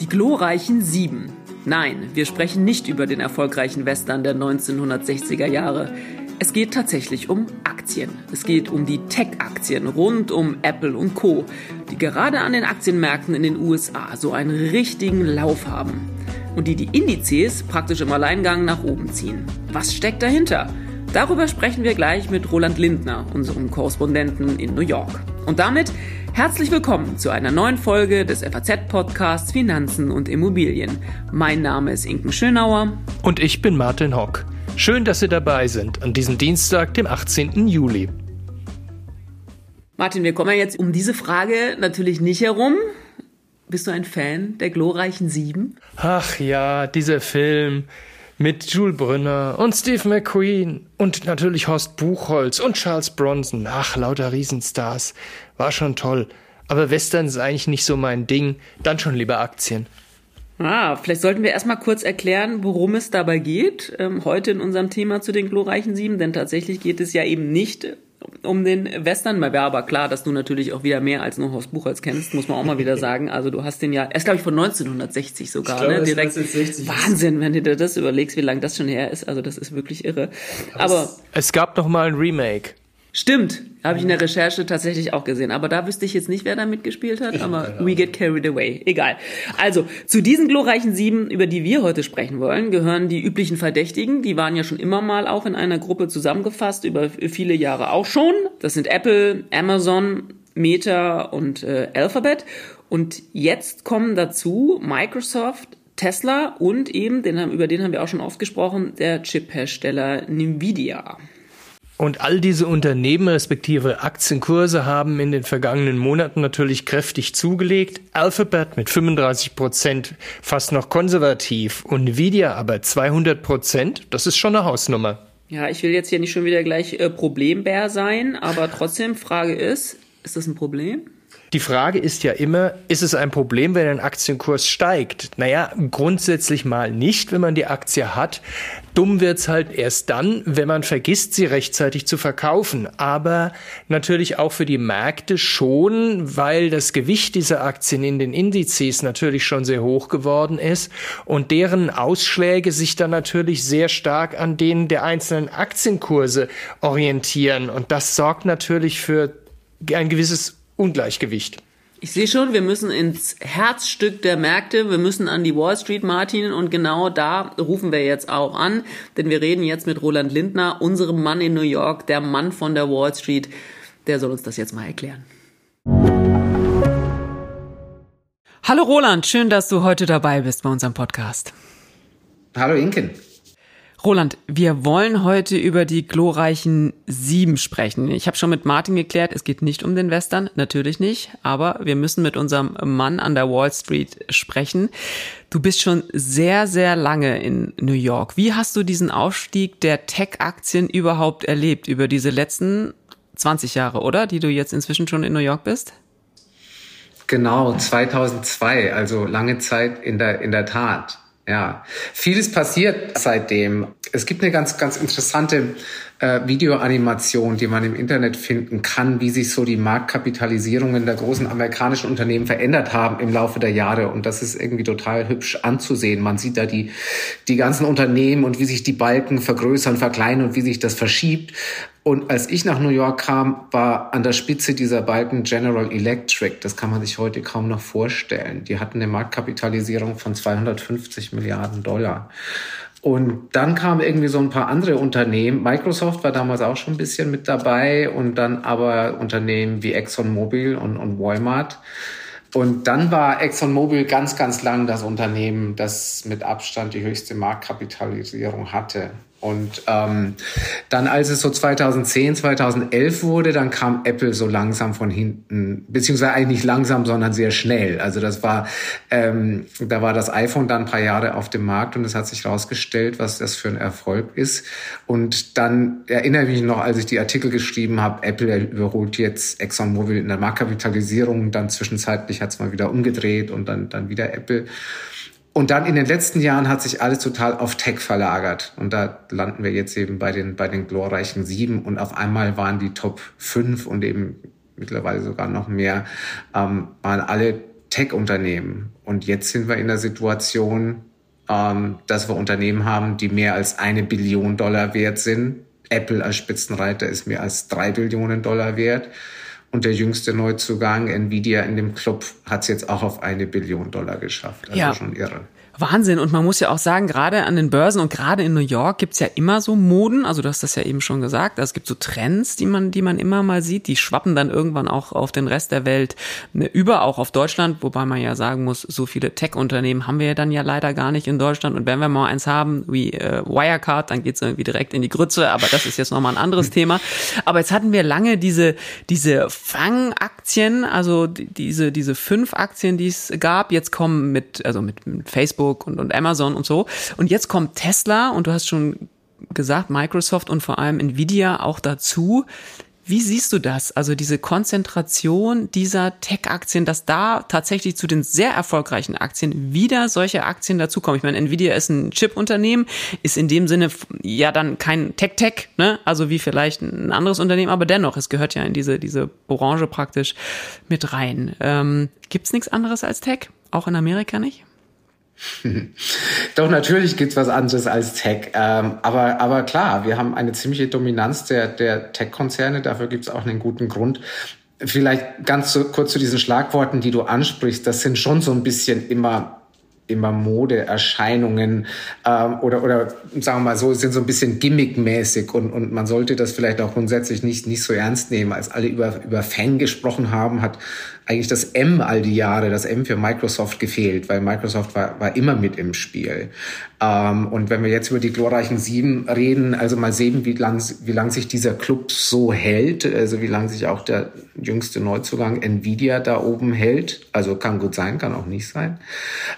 Die glorreichen Sieben. Nein, wir sprechen nicht über den erfolgreichen Western der 1960er Jahre. Es geht tatsächlich um Aktien. Es geht um die Tech-Aktien rund um Apple und Co., die gerade an den Aktienmärkten in den USA so einen richtigen Lauf haben. Und die die Indizes praktisch im Alleingang nach oben ziehen. Was steckt dahinter? Darüber sprechen wir gleich mit Roland Lindner, unserem Korrespondenten in New York. Und damit herzlich willkommen zu einer neuen Folge des FAZ-Podcasts Finanzen und Immobilien. Mein Name ist Inken Schönauer. Und ich bin Martin Hock. Schön, dass Sie dabei sind an diesem Dienstag, dem 18. Juli. Martin, wir kommen ja jetzt um diese Frage natürlich nicht herum. Bist du ein Fan der glorreichen Sieben? Ach ja, dieser Film mit Jules Brünner und Steve McQueen und natürlich Horst Buchholz und Charles Bronson. Ach, lauter Riesenstars. War schon toll. Aber Western ist eigentlich nicht so mein Ding. Dann schon lieber Aktien. Ah, vielleicht sollten wir erstmal kurz erklären, worum es dabei geht, ähm, heute in unserem Thema zu den glorreichen Sieben, denn tatsächlich geht es ja eben nicht um den Western. Mal wäre aber klar, dass du natürlich auch wieder mehr als nur Horst Buchholz kennst, muss man auch mal wieder sagen. Also du hast den ja, er ist glaube ich von 1960 sogar, glaube, ne? Direkt. 1960 Wahnsinn, wenn du dir das überlegst, wie lange das schon her ist. Also das ist wirklich irre. Aber, aber es gab noch mal ein Remake. Stimmt, habe ich in der Recherche tatsächlich auch gesehen. Aber da wüsste ich jetzt nicht, wer da mitgespielt hat. Aber we get carried away. Egal. Also, zu diesen glorreichen sieben, über die wir heute sprechen wollen, gehören die üblichen Verdächtigen. Die waren ja schon immer mal auch in einer Gruppe zusammengefasst, über viele Jahre auch schon. Das sind Apple, Amazon, Meta und äh, Alphabet. Und jetzt kommen dazu Microsoft, Tesla und eben, den, über den haben wir auch schon oft gesprochen, der Chip-Hersteller Nvidia. Und all diese Unternehmen respektive Aktienkurse haben in den vergangenen Monaten natürlich kräftig zugelegt. Alphabet mit 35 Prozent fast noch konservativ und Nvidia aber 200 Prozent. Das ist schon eine Hausnummer. Ja, ich will jetzt hier nicht schon wieder gleich äh, Problembär sein, aber trotzdem Frage ist, ist das ein Problem? Die Frage ist ja immer, ist es ein Problem, wenn ein Aktienkurs steigt? Naja, grundsätzlich mal nicht, wenn man die Aktie hat. Dumm wird's halt erst dann, wenn man vergisst, sie rechtzeitig zu verkaufen. Aber natürlich auch für die Märkte schon, weil das Gewicht dieser Aktien in den Indizes natürlich schon sehr hoch geworden ist und deren Ausschläge sich dann natürlich sehr stark an denen der einzelnen Aktienkurse orientieren. Und das sorgt natürlich für ein gewisses Ungleichgewicht. Ich sehe schon, wir müssen ins Herzstück der Märkte, wir müssen an die Wall Street, Martin, und genau da rufen wir jetzt auch an, denn wir reden jetzt mit Roland Lindner, unserem Mann in New York, der Mann von der Wall Street. Der soll uns das jetzt mal erklären. Hallo Roland, schön, dass du heute dabei bist bei unserem Podcast. Hallo Inken. Roland, wir wollen heute über die glorreichen Sieben sprechen. Ich habe schon mit Martin geklärt, es geht nicht um den Western, natürlich nicht, aber wir müssen mit unserem Mann an der Wall Street sprechen. Du bist schon sehr, sehr lange in New York. Wie hast du diesen Aufstieg der Tech-Aktien überhaupt erlebt über diese letzten 20 Jahre, oder? Die du jetzt inzwischen schon in New York bist? Genau, 2002, also lange Zeit in der, in der Tat. Ja, vieles passiert seitdem. Es gibt eine ganz, ganz interessante äh, Videoanimation, die man im Internet finden kann, wie sich so die Marktkapitalisierungen der großen amerikanischen Unternehmen verändert haben im Laufe der Jahre. Und das ist irgendwie total hübsch anzusehen. Man sieht da die, die ganzen Unternehmen und wie sich die Balken vergrößern, verkleinern und wie sich das verschiebt. Und als ich nach New York kam, war an der Spitze dieser Balken General Electric. Das kann man sich heute kaum noch vorstellen. Die hatten eine Marktkapitalisierung von 250 Milliarden Dollar. Und dann kamen irgendwie so ein paar andere Unternehmen. Microsoft war damals auch schon ein bisschen mit dabei und dann aber Unternehmen wie ExxonMobil und, und Walmart. Und dann war ExxonMobil ganz, ganz lang das Unternehmen, das mit Abstand die höchste Marktkapitalisierung hatte. Und ähm, dann, als es so 2010, 2011 wurde, dann kam Apple so langsam von hinten, beziehungsweise eigentlich nicht langsam, sondern sehr schnell. Also das war, ähm, da war das iPhone dann ein paar Jahre auf dem Markt und es hat sich herausgestellt, was das für ein Erfolg ist. Und dann erinnere ich mich noch, als ich die Artikel geschrieben habe, Apple überholt jetzt ExxonMobil in der Marktkapitalisierung, dann zwischenzeitlich hat es mal wieder umgedreht und dann, dann wieder Apple. Und dann in den letzten Jahren hat sich alles total auf Tech verlagert. Und da landen wir jetzt eben bei den, bei den glorreichen sieben. Und auf einmal waren die Top fünf und eben mittlerweile sogar noch mehr, ähm, waren alle Tech-Unternehmen. Und jetzt sind wir in der Situation, ähm, dass wir Unternehmen haben, die mehr als eine Billion Dollar wert sind. Apple als Spitzenreiter ist mehr als drei Billionen Dollar wert. Und der jüngste Neuzugang, Nvidia in dem Club, hat es jetzt auch auf eine Billion Dollar geschafft. Also ja. schon irre. Wahnsinn. Und man muss ja auch sagen, gerade an den Börsen und gerade in New York gibt's ja immer so Moden. Also du hast das ja eben schon gesagt. Also es gibt so Trends, die man, die man immer mal sieht. Die schwappen dann irgendwann auch auf den Rest der Welt ne, über, auch auf Deutschland. Wobei man ja sagen muss, so viele Tech-Unternehmen haben wir ja dann ja leider gar nicht in Deutschland. Und wenn wir mal eins haben wie äh, Wirecard, dann geht's irgendwie direkt in die Grütze. Aber das ist jetzt nochmal ein anderes Thema. Aber jetzt hatten wir lange diese, diese Fangaktien, also diese, diese fünf Aktien, die es gab. Jetzt kommen mit, also mit, mit Facebook Facebook und, und Amazon und so. Und jetzt kommt Tesla und du hast schon gesagt, Microsoft und vor allem Nvidia auch dazu. Wie siehst du das? Also diese Konzentration dieser Tech-Aktien, dass da tatsächlich zu den sehr erfolgreichen Aktien wieder solche Aktien dazukommen. Ich meine, Nvidia ist ein Chip-Unternehmen, ist in dem Sinne ja dann kein Tech-Tech, ne? Also wie vielleicht ein anderes Unternehmen, aber dennoch, es gehört ja in diese, diese Branche praktisch mit rein. Ähm, Gibt es nichts anderes als Tech? Auch in Amerika nicht? Doch, natürlich gibt's was anderes als Tech. Ähm, aber, aber klar, wir haben eine ziemliche Dominanz der, der Tech-Konzerne. Dafür gibt's auch einen guten Grund. Vielleicht ganz so, kurz zu diesen Schlagworten, die du ansprichst. Das sind schon so ein bisschen immer immer Modeerscheinungen ähm, oder oder sagen wir mal so sind so ein bisschen gimmickmäßig und und man sollte das vielleicht auch grundsätzlich nicht nicht so ernst nehmen als alle über über Fang gesprochen haben hat eigentlich das M all die Jahre, das M für Microsoft gefehlt, weil Microsoft war, war immer mit im Spiel. Ähm, und wenn wir jetzt über die glorreichen Sieben reden, also mal sehen, wie lang, wie lang sich dieser Club so hält, also wie lang sich auch der jüngste Neuzugang Nvidia da oben hält. Also kann gut sein, kann auch nicht sein.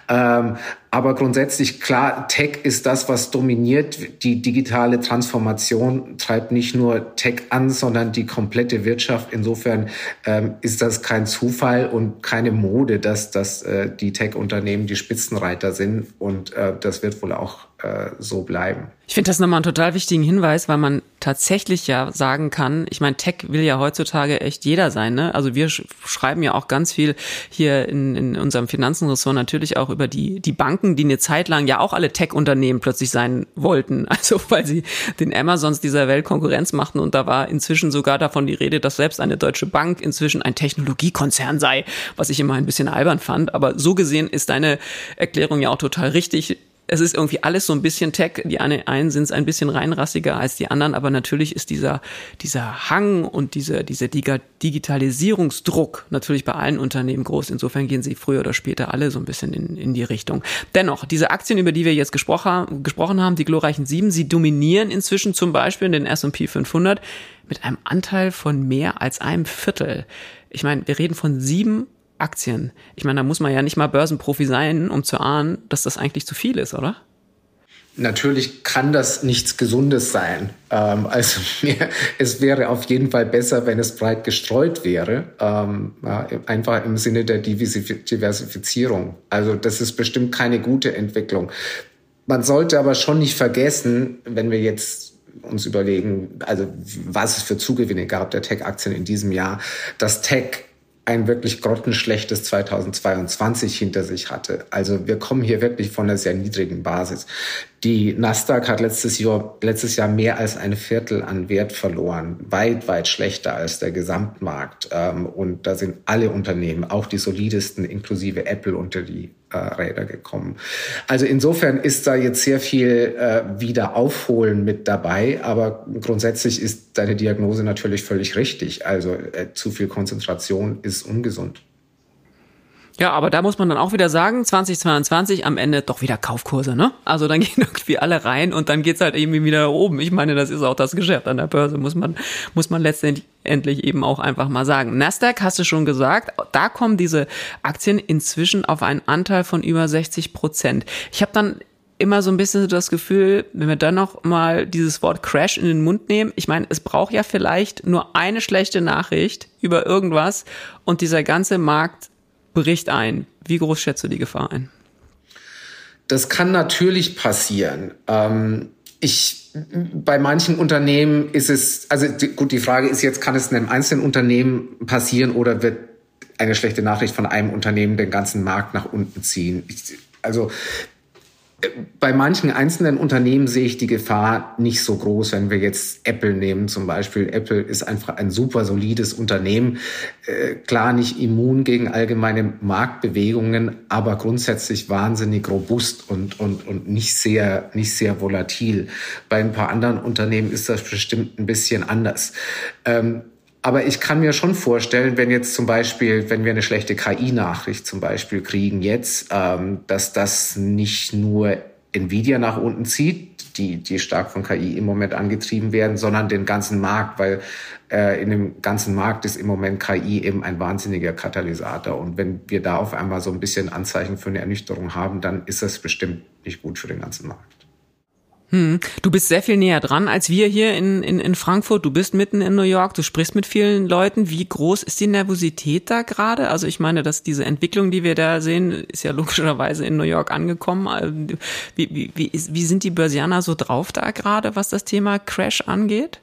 Ähm, aber grundsätzlich klar, Tech ist das, was dominiert. Die digitale Transformation treibt nicht nur Tech an, sondern die komplette Wirtschaft. Insofern ähm, ist das kein Zufall und keine Mode, dass, dass äh, die Tech-Unternehmen die Spitzenreiter sind. Und äh, das wird wohl auch äh, so bleiben. Ich finde das nochmal einen total wichtigen Hinweis, weil man tatsächlich ja sagen kann, ich meine, Tech will ja heutzutage echt jeder sein. Ne? Also wir sch schreiben ja auch ganz viel hier in, in unserem Finanzenressort natürlich auch über die, die Banken, die eine Zeit lang ja auch alle Tech-Unternehmen plötzlich sein wollten. Also weil sie den Amazons dieser Welt Konkurrenz machten und da war inzwischen sogar davon die Rede, dass selbst eine deutsche Bank inzwischen ein Technologiekonzern sei, was ich immer ein bisschen albern fand. Aber so gesehen ist deine Erklärung ja auch total richtig es ist irgendwie alles so ein bisschen Tech. Die einen sind ein bisschen reinrassiger als die anderen, aber natürlich ist dieser, dieser Hang und dieser, dieser Digitalisierungsdruck natürlich bei allen Unternehmen groß. Insofern gehen sie früher oder später alle so ein bisschen in, in die Richtung. Dennoch, diese Aktien, über die wir jetzt gesprochen, gesprochen haben, die glorreichen sieben, sie dominieren inzwischen zum Beispiel in den S&P 500 mit einem Anteil von mehr als einem Viertel. Ich meine, wir reden von sieben Aktien. Ich meine, da muss man ja nicht mal Börsenprofi sein, um zu ahnen, dass das eigentlich zu viel ist, oder? Natürlich kann das nichts Gesundes sein. Ähm, also mir, es wäre auf jeden Fall besser, wenn es breit gestreut wäre, ähm, ja, einfach im Sinne der Diversifizierung. Also das ist bestimmt keine gute Entwicklung. Man sollte aber schon nicht vergessen, wenn wir jetzt uns überlegen, also was es für Zugewinne gab der Tech-Aktien in diesem Jahr, dass Tech ein wirklich grottenschlechtes 2022 hinter sich hatte. Also wir kommen hier wirklich von einer sehr niedrigen Basis. Die Nasdaq hat letztes Jahr, letztes Jahr mehr als ein Viertel an Wert verloren, weit, weit schlechter als der Gesamtmarkt. Ähm, und da sind alle Unternehmen, auch die solidesten, inklusive Apple, unter die äh, Räder gekommen. Also insofern ist da jetzt sehr viel äh, wieder aufholen mit dabei, aber grundsätzlich ist deine Diagnose natürlich völlig richtig. Also äh, zu viel Konzentration ist ungesund. Ja, aber da muss man dann auch wieder sagen, 2022 am Ende doch wieder Kaufkurse, ne? Also dann gehen irgendwie alle rein und dann geht's halt irgendwie wieder oben. Ich meine, das ist auch das Geschäft an der Börse, muss man, muss man letztendlich eben auch einfach mal sagen. Nasdaq hast du schon gesagt, da kommen diese Aktien inzwischen auf einen Anteil von über 60 Prozent. Ich habe dann immer so ein bisschen das Gefühl, wenn wir dann noch mal dieses Wort Crash in den Mund nehmen, ich meine, es braucht ja vielleicht nur eine schlechte Nachricht über irgendwas und dieser ganze Markt Bericht ein. Wie groß schätzt du die Gefahr ein? Das kann natürlich passieren. Ähm, ich, bei manchen Unternehmen ist es, also die, gut, die Frage ist jetzt, kann es in einem einzelnen Unternehmen passieren oder wird eine schlechte Nachricht von einem Unternehmen den ganzen Markt nach unten ziehen? Ich, also bei manchen einzelnen Unternehmen sehe ich die Gefahr nicht so groß, wenn wir jetzt Apple nehmen zum Beispiel. Apple ist einfach ein super solides Unternehmen, äh, klar nicht immun gegen allgemeine Marktbewegungen, aber grundsätzlich wahnsinnig robust und, und, und nicht sehr, nicht sehr volatil. Bei ein paar anderen Unternehmen ist das bestimmt ein bisschen anders. Ähm, aber ich kann mir schon vorstellen, wenn jetzt zum Beispiel, wenn wir eine schlechte KI-Nachricht zum Beispiel kriegen jetzt, ähm, dass das nicht nur Nvidia nach unten zieht, die, die stark von KI im Moment angetrieben werden, sondern den ganzen Markt, weil äh, in dem ganzen Markt ist im Moment KI eben ein wahnsinniger Katalysator. Und wenn wir da auf einmal so ein bisschen Anzeichen für eine Ernüchterung haben, dann ist das bestimmt nicht gut für den ganzen Markt. Hm. Du bist sehr viel näher dran als wir hier in, in, in Frankfurt. Du bist mitten in New York, du sprichst mit vielen Leuten. Wie groß ist die Nervosität da gerade? Also ich meine, dass diese Entwicklung, die wir da sehen, ist ja logischerweise in New York angekommen. Wie, wie, wie, wie sind die Börsianer so drauf da gerade, was das Thema Crash angeht?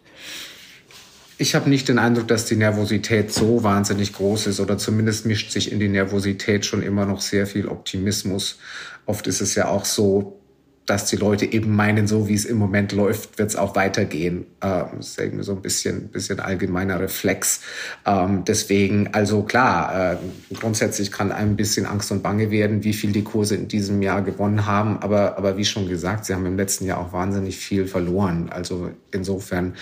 Ich habe nicht den Eindruck, dass die Nervosität so wahnsinnig groß ist oder zumindest mischt sich in die Nervosität schon immer noch sehr viel Optimismus. Oft ist es ja auch so, dass die Leute eben meinen, so wie es im Moment läuft, wird es auch weitergehen. Ähm, das ist irgendwie so ein bisschen, bisschen allgemeiner Reflex. Ähm, deswegen, also klar, äh, grundsätzlich kann einem ein bisschen Angst und Bange werden, wie viel die Kurse in diesem Jahr gewonnen haben. Aber, aber wie schon gesagt, sie haben im letzten Jahr auch wahnsinnig viel verloren. Also insofern,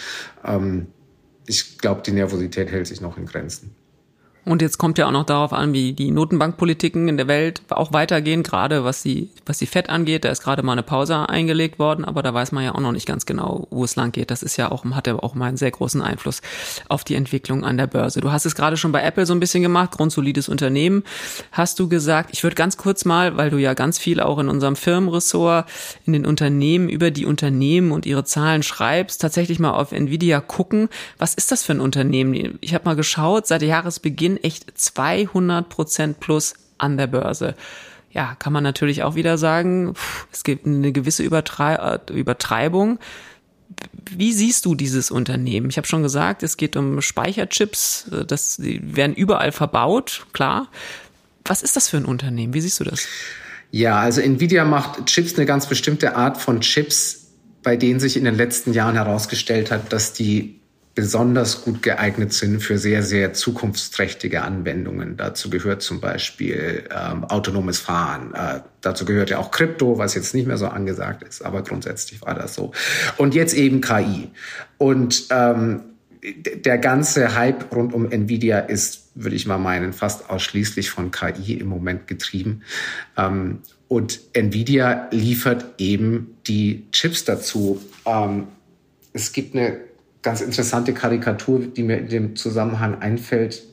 ähm, ich glaube, die Nervosität hält sich noch in Grenzen. Und jetzt kommt ja auch noch darauf an, wie die Notenbankpolitiken in der Welt auch weitergehen, gerade was die, was die FED angeht. Da ist gerade mal eine Pause eingelegt worden, aber da weiß man ja auch noch nicht ganz genau, wo es lang geht. Das ist ja auch, hat ja auch mal einen sehr großen Einfluss auf die Entwicklung an der Börse. Du hast es gerade schon bei Apple so ein bisschen gemacht, grundsolides Unternehmen, hast du gesagt. Ich würde ganz kurz mal, weil du ja ganz viel auch in unserem Firmenressort, in den Unternehmen über die Unternehmen und ihre Zahlen schreibst, tatsächlich mal auf Nvidia gucken. Was ist das für ein Unternehmen? Ich habe mal geschaut, seit Jahresbeginn Gewinn echt 200 Prozent plus an der Börse. Ja, kann man natürlich auch wieder sagen, es gibt eine gewisse Übertrei Übertreibung. Wie siehst du dieses Unternehmen? Ich habe schon gesagt, es geht um Speicherchips, das die werden überall verbaut, klar. Was ist das für ein Unternehmen? Wie siehst du das? Ja, also Nvidia macht Chips eine ganz bestimmte Art von Chips, bei denen sich in den letzten Jahren herausgestellt hat, dass die besonders gut geeignet sind für sehr, sehr zukunftsträchtige Anwendungen. Dazu gehört zum Beispiel ähm, autonomes Fahren. Äh, dazu gehört ja auch Krypto, was jetzt nicht mehr so angesagt ist, aber grundsätzlich war das so. Und jetzt eben KI. Und ähm, der ganze Hype rund um Nvidia ist, würde ich mal meinen, fast ausschließlich von KI im Moment getrieben. Ähm, und Nvidia liefert eben die Chips dazu. Ähm, es gibt eine ganz interessante Karikatur, die mir in dem Zusammenhang einfällt.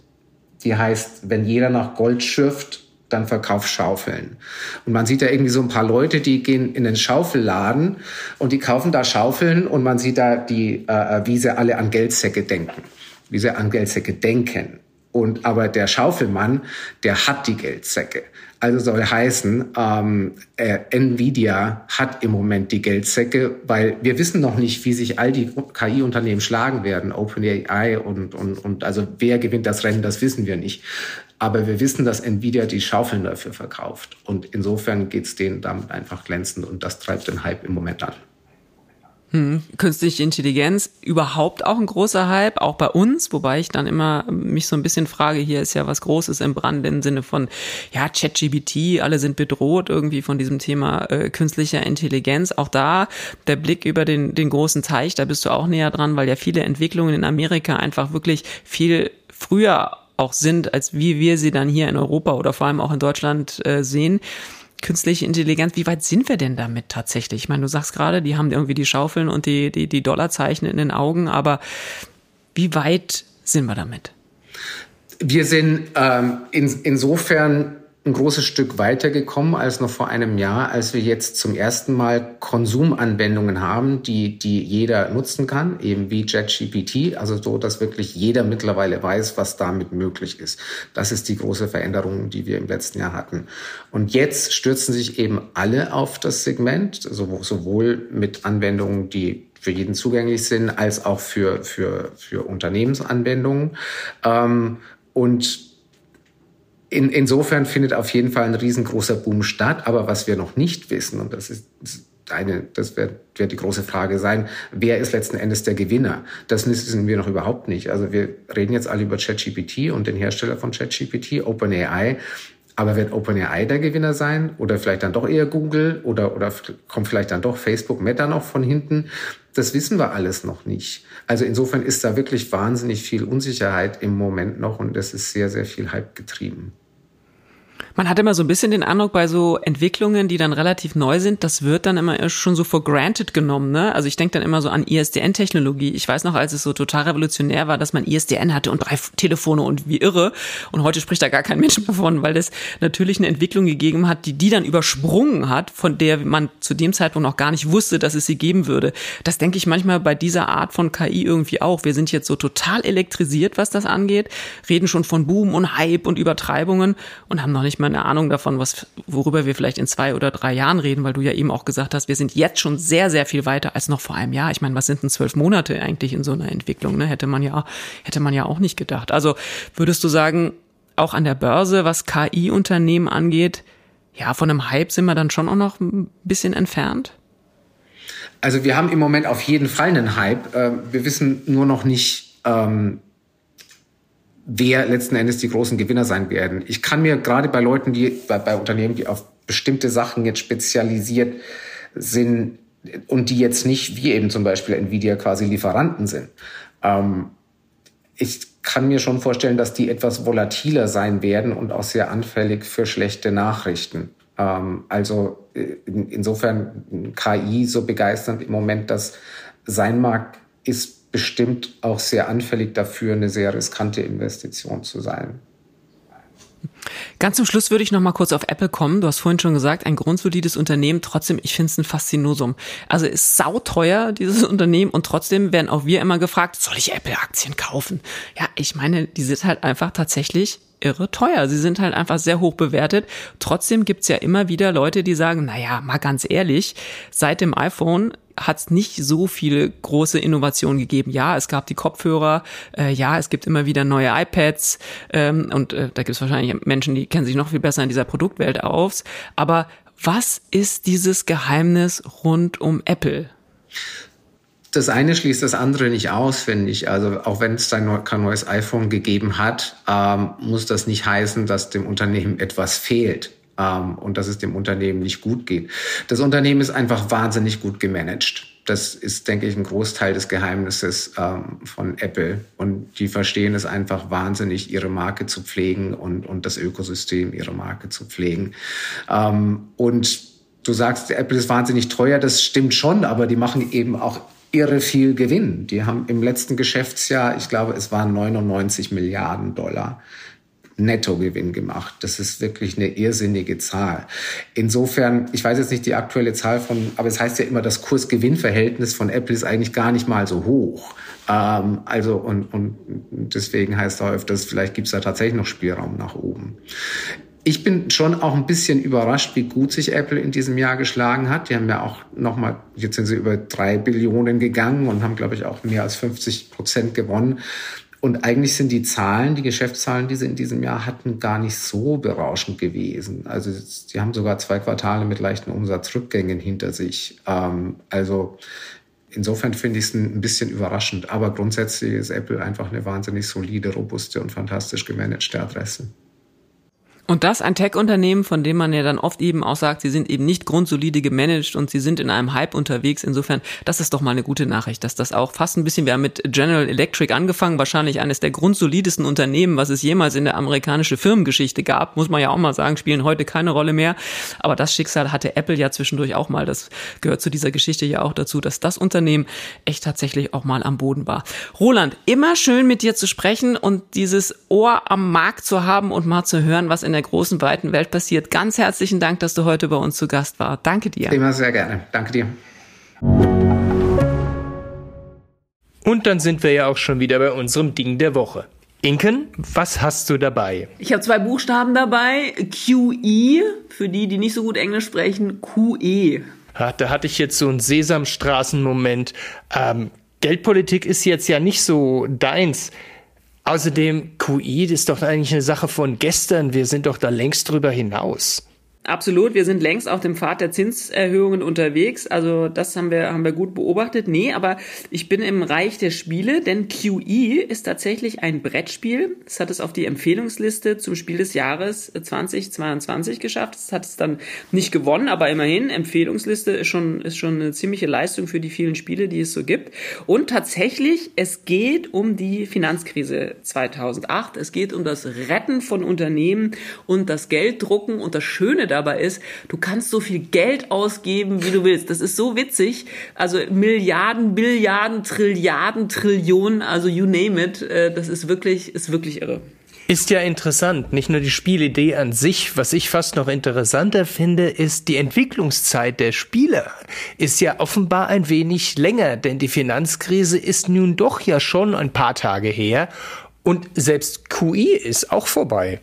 Die heißt, wenn jeder nach Gold schürft, dann verkauf Schaufeln. Und man sieht da irgendwie so ein paar Leute, die gehen in den Schaufelladen und die kaufen da Schaufeln und man sieht da die, äh, wie sie alle an Geldsäcke denken. Wie sie an Geldsäcke denken. Und aber der Schaufelmann, der hat die Geldsäcke. Also soll heißen, ähm, äh, Nvidia hat im Moment die Geldsäcke, weil wir wissen noch nicht, wie sich all die KI-Unternehmen schlagen werden, OpenAI und, und, und also wer gewinnt das Rennen, das wissen wir nicht. Aber wir wissen, dass Nvidia die Schaufeln dafür verkauft. Und insofern geht's denen damit einfach glänzend und das treibt den Hype im Moment an. Hm, künstliche Intelligenz überhaupt auch ein großer Hype, auch bei uns, wobei ich dann immer mich so ein bisschen frage, hier ist ja was Großes im Brand im Sinne von, ja, ChatGBT, alle sind bedroht irgendwie von diesem Thema äh, künstlicher Intelligenz. Auch da der Blick über den, den großen Teich, da bist du auch näher dran, weil ja viele Entwicklungen in Amerika einfach wirklich viel früher auch sind, als wie wir sie dann hier in Europa oder vor allem auch in Deutschland äh, sehen künstliche Intelligenz, wie weit sind wir denn damit tatsächlich? Ich meine, du sagst gerade, die haben irgendwie die Schaufeln und die, die, die Dollarzeichen in den Augen, aber wie weit sind wir damit? Wir sind ähm, in, insofern ein großes Stück weitergekommen als noch vor einem Jahr, als wir jetzt zum ersten Mal Konsumanwendungen haben, die, die jeder nutzen kann, eben wie JetGPT, also so, dass wirklich jeder mittlerweile weiß, was damit möglich ist. Das ist die große Veränderung, die wir im letzten Jahr hatten. Und jetzt stürzen sich eben alle auf das Segment, sowohl mit Anwendungen, die für jeden zugänglich sind, als auch für, für, für Unternehmensanwendungen. Ähm, und in, insofern findet auf jeden Fall ein riesengroßer Boom statt. Aber was wir noch nicht wissen, und das ist eine, das wird, wird die große Frage sein, wer ist letzten Endes der Gewinner? Das wissen wir noch überhaupt nicht. Also wir reden jetzt alle über ChatGPT und den Hersteller von ChatGPT, OpenAI. Aber wird OpenAI der Gewinner sein? Oder vielleicht dann doch eher Google? Oder, oder kommt vielleicht dann doch Facebook Meta noch von hinten? Das wissen wir alles noch nicht. Also insofern ist da wirklich wahnsinnig viel Unsicherheit im Moment noch und es ist sehr, sehr viel Hype getrieben. Man hat immer so ein bisschen den Eindruck bei so Entwicklungen, die dann relativ neu sind, das wird dann immer schon so for granted genommen. Ne? Also ich denke dann immer so an ISDN-Technologie. Ich weiß noch, als es so total revolutionär war, dass man ISDN hatte und drei Telefone und wie irre. Und heute spricht da gar kein Mensch davon, weil es natürlich eine Entwicklung gegeben hat, die die dann übersprungen hat, von der man zu dem Zeitpunkt noch gar nicht wusste, dass es sie geben würde. Das denke ich manchmal bei dieser Art von KI irgendwie auch. Wir sind jetzt so total elektrisiert, was das angeht, reden schon von Boom und Hype und Übertreibungen und haben noch nicht mal eine Ahnung davon, was, worüber wir vielleicht in zwei oder drei Jahren reden, weil du ja eben auch gesagt hast, wir sind jetzt schon sehr, sehr viel weiter als noch vor einem Jahr. Ich meine, was sind denn zwölf Monate eigentlich in so einer Entwicklung? Ne? Hätte man ja, hätte man ja auch nicht gedacht. Also würdest du sagen, auch an der Börse, was KI-Unternehmen angeht, ja, von einem Hype sind wir dann schon auch noch ein bisschen entfernt? Also wir haben im Moment auf jeden Fall einen Hype. Äh, wir wissen nur noch nicht, ähm, wer letzten Endes die großen Gewinner sein werden. Ich kann mir gerade bei Leuten, die bei, bei Unternehmen, die auf bestimmte Sachen jetzt spezialisiert sind und die jetzt nicht wie eben zum Beispiel Nvidia quasi Lieferanten sind, ähm, ich kann mir schon vorstellen, dass die etwas volatiler sein werden und auch sehr anfällig für schlechte Nachrichten. Ähm, also äh, in, insofern KI so begeisternd im Moment, dass sein mag, ist bestimmt auch sehr anfällig dafür, eine sehr riskante Investition zu sein. Ganz zum Schluss würde ich noch mal kurz auf Apple kommen. Du hast vorhin schon gesagt, ein grundsolides Unternehmen. Trotzdem, ich finde es ein Faszinosum. Also ist sauteuer, dieses Unternehmen. Und trotzdem werden auch wir immer gefragt, soll ich Apple-Aktien kaufen? Ja, ich meine, die sind halt einfach tatsächlich irre teuer. Sie sind halt einfach sehr hoch bewertet. Trotzdem gibt's ja immer wieder Leute, die sagen, naja, mal ganz ehrlich, seit dem iPhone hat es nicht so viele große Innovationen gegeben. Ja, es gab die Kopfhörer, äh, ja, es gibt immer wieder neue iPads ähm, und äh, da gibt es wahrscheinlich Menschen, die kennen sich noch viel besser in dieser Produktwelt aus. Aber was ist dieses Geheimnis rund um Apple? Das eine schließt das andere nicht aus, finde ich. Also auch wenn es kein neues iPhone gegeben hat, ähm, muss das nicht heißen, dass dem Unternehmen etwas fehlt ähm, und dass es dem Unternehmen nicht gut geht. Das Unternehmen ist einfach wahnsinnig gut gemanagt. Das ist, denke ich, ein Großteil des Geheimnisses ähm, von Apple. Und die verstehen es einfach wahnsinnig, ihre Marke zu pflegen und, und das Ökosystem ihrer Marke zu pflegen. Ähm, und du sagst, Apple ist wahnsinnig teuer, das stimmt schon, aber die machen eben auch irre viel Gewinn. Die haben im letzten Geschäftsjahr, ich glaube, es waren 99 Milliarden Dollar Nettogewinn gemacht. Das ist wirklich eine irrsinnige Zahl. Insofern, ich weiß jetzt nicht die aktuelle Zahl von, aber es heißt ja immer, das Kurs-Gewinn-Verhältnis von Apple ist eigentlich gar nicht mal so hoch. Ähm, also und, und deswegen heißt da öfters, vielleicht gibt es da tatsächlich noch Spielraum nach oben. Ich bin schon auch ein bisschen überrascht, wie gut sich Apple in diesem Jahr geschlagen hat. Die haben ja auch nochmal, jetzt sind sie über drei Billionen gegangen und haben, glaube ich, auch mehr als 50 Prozent gewonnen. Und eigentlich sind die Zahlen, die Geschäftszahlen, die sie in diesem Jahr hatten, gar nicht so berauschend gewesen. Also sie haben sogar zwei Quartale mit leichten Umsatzrückgängen hinter sich. Ähm, also insofern finde ich es ein bisschen überraschend. Aber grundsätzlich ist Apple einfach eine wahnsinnig solide, robuste und fantastisch gemanagte Adresse. Und das ein Tech-Unternehmen, von dem man ja dann oft eben auch sagt, sie sind eben nicht grundsolide gemanagt und sie sind in einem Hype unterwegs. Insofern, das ist doch mal eine gute Nachricht, dass das auch fast ein bisschen, wir haben mit General Electric angefangen, wahrscheinlich eines der grundsolidesten Unternehmen, was es jemals in der amerikanischen Firmengeschichte gab, muss man ja auch mal sagen, spielen heute keine Rolle mehr. Aber das Schicksal hatte Apple ja zwischendurch auch mal. Das gehört zu dieser Geschichte ja auch dazu, dass das Unternehmen echt tatsächlich auch mal am Boden war. Roland, immer schön mit dir zu sprechen und dieses Ohr am Markt zu haben und mal zu hören, was in der der großen, weiten Welt passiert. Ganz herzlichen Dank, dass du heute bei uns zu Gast warst. Danke dir. Immer sehr gerne. Danke dir. Und dann sind wir ja auch schon wieder bei unserem Ding der Woche. Inken, was hast du dabei? Ich habe zwei Buchstaben dabei. QE, für die, die nicht so gut Englisch sprechen, QE. Da hatte ich jetzt so einen Sesamstraßen-Moment. Ähm, Geldpolitik ist jetzt ja nicht so deins. Außerdem, QI ist doch eigentlich eine Sache von gestern. Wir sind doch da längst drüber hinaus. Absolut, wir sind längst auf dem Pfad der Zinserhöhungen unterwegs. Also das haben wir, haben wir gut beobachtet. Nee, aber ich bin im Reich der Spiele, denn QE ist tatsächlich ein Brettspiel. Es hat es auf die Empfehlungsliste zum Spiel des Jahres 2022 geschafft. Es hat es dann nicht gewonnen, aber immerhin, Empfehlungsliste ist schon, ist schon eine ziemliche Leistung für die vielen Spiele, die es so gibt. Und tatsächlich, es geht um die Finanzkrise 2008. Es geht um das Retten von Unternehmen und das Gelddrucken und das Schöne dabei dabei ist, du kannst so viel Geld ausgeben, wie du willst. Das ist so witzig. Also Milliarden, Billiarden, Trilliarden, Trillionen, also you name it. Äh, das ist wirklich, ist wirklich irre. Ist ja interessant. Nicht nur die Spielidee an sich. Was ich fast noch interessanter finde, ist die Entwicklungszeit der Spieler. Ist ja offenbar ein wenig länger, denn die Finanzkrise ist nun doch ja schon ein paar Tage her. Und selbst QI ist auch vorbei.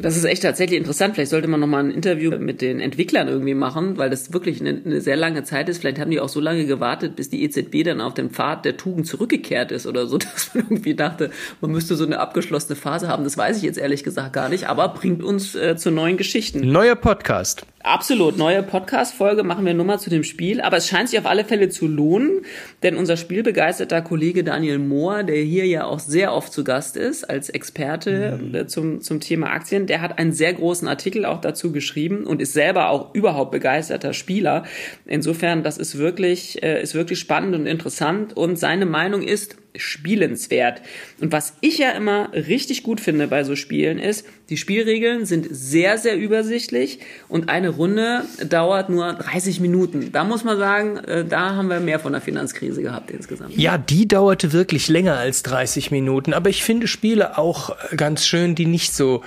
Das ist echt tatsächlich interessant. Vielleicht sollte man nochmal ein Interview mit den Entwicklern irgendwie machen, weil das wirklich eine, eine, sehr lange Zeit ist. Vielleicht haben die auch so lange gewartet, bis die EZB dann auf den Pfad der Tugend zurückgekehrt ist oder so, dass man irgendwie dachte, man müsste so eine abgeschlossene Phase haben. Das weiß ich jetzt ehrlich gesagt gar nicht, aber bringt uns äh, zu neuen Geschichten. Neuer Podcast. Absolut, neue Podcast-Folge machen wir nur mal zu dem Spiel, aber es scheint sich auf alle Fälle zu lohnen, denn unser spielbegeisterter Kollege Daniel Mohr, der hier ja auch sehr oft zu Gast ist als Experte mhm. zum, zum Thema Aktien, der hat einen sehr großen Artikel auch dazu geschrieben und ist selber auch überhaupt begeisterter Spieler. Insofern, das ist wirklich, äh, ist wirklich spannend und interessant und seine Meinung ist, spielenswert. Und was ich ja immer richtig gut finde bei so Spielen ist, die Spielregeln sind sehr, sehr übersichtlich und eine Runde dauert nur 30 Minuten. Da muss man sagen, äh, da haben wir mehr von der Finanzkrise gehabt insgesamt. Ja, die dauerte wirklich länger als 30 Minuten, aber ich finde Spiele auch ganz schön, die nicht so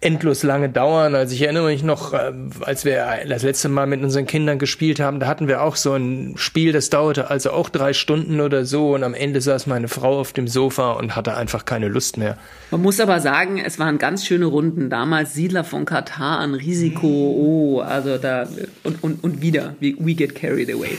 endlos lange dauern. Also ich erinnere mich noch, äh, als wir das letzte Mal mit unseren Kindern gespielt haben, da hatten wir auch so ein Spiel, das dauerte also auch drei Stunden oder so und am Ende saß meine Frau auf dem Sofa und hatte einfach keine Lust mehr. Man muss aber sagen, es waren ganz schöne Runden. Damals Siedler von Katar an Risiko, oh, also da und, und, und wieder, we get carried away.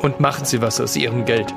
und machen Sie was aus Ihrem Geld.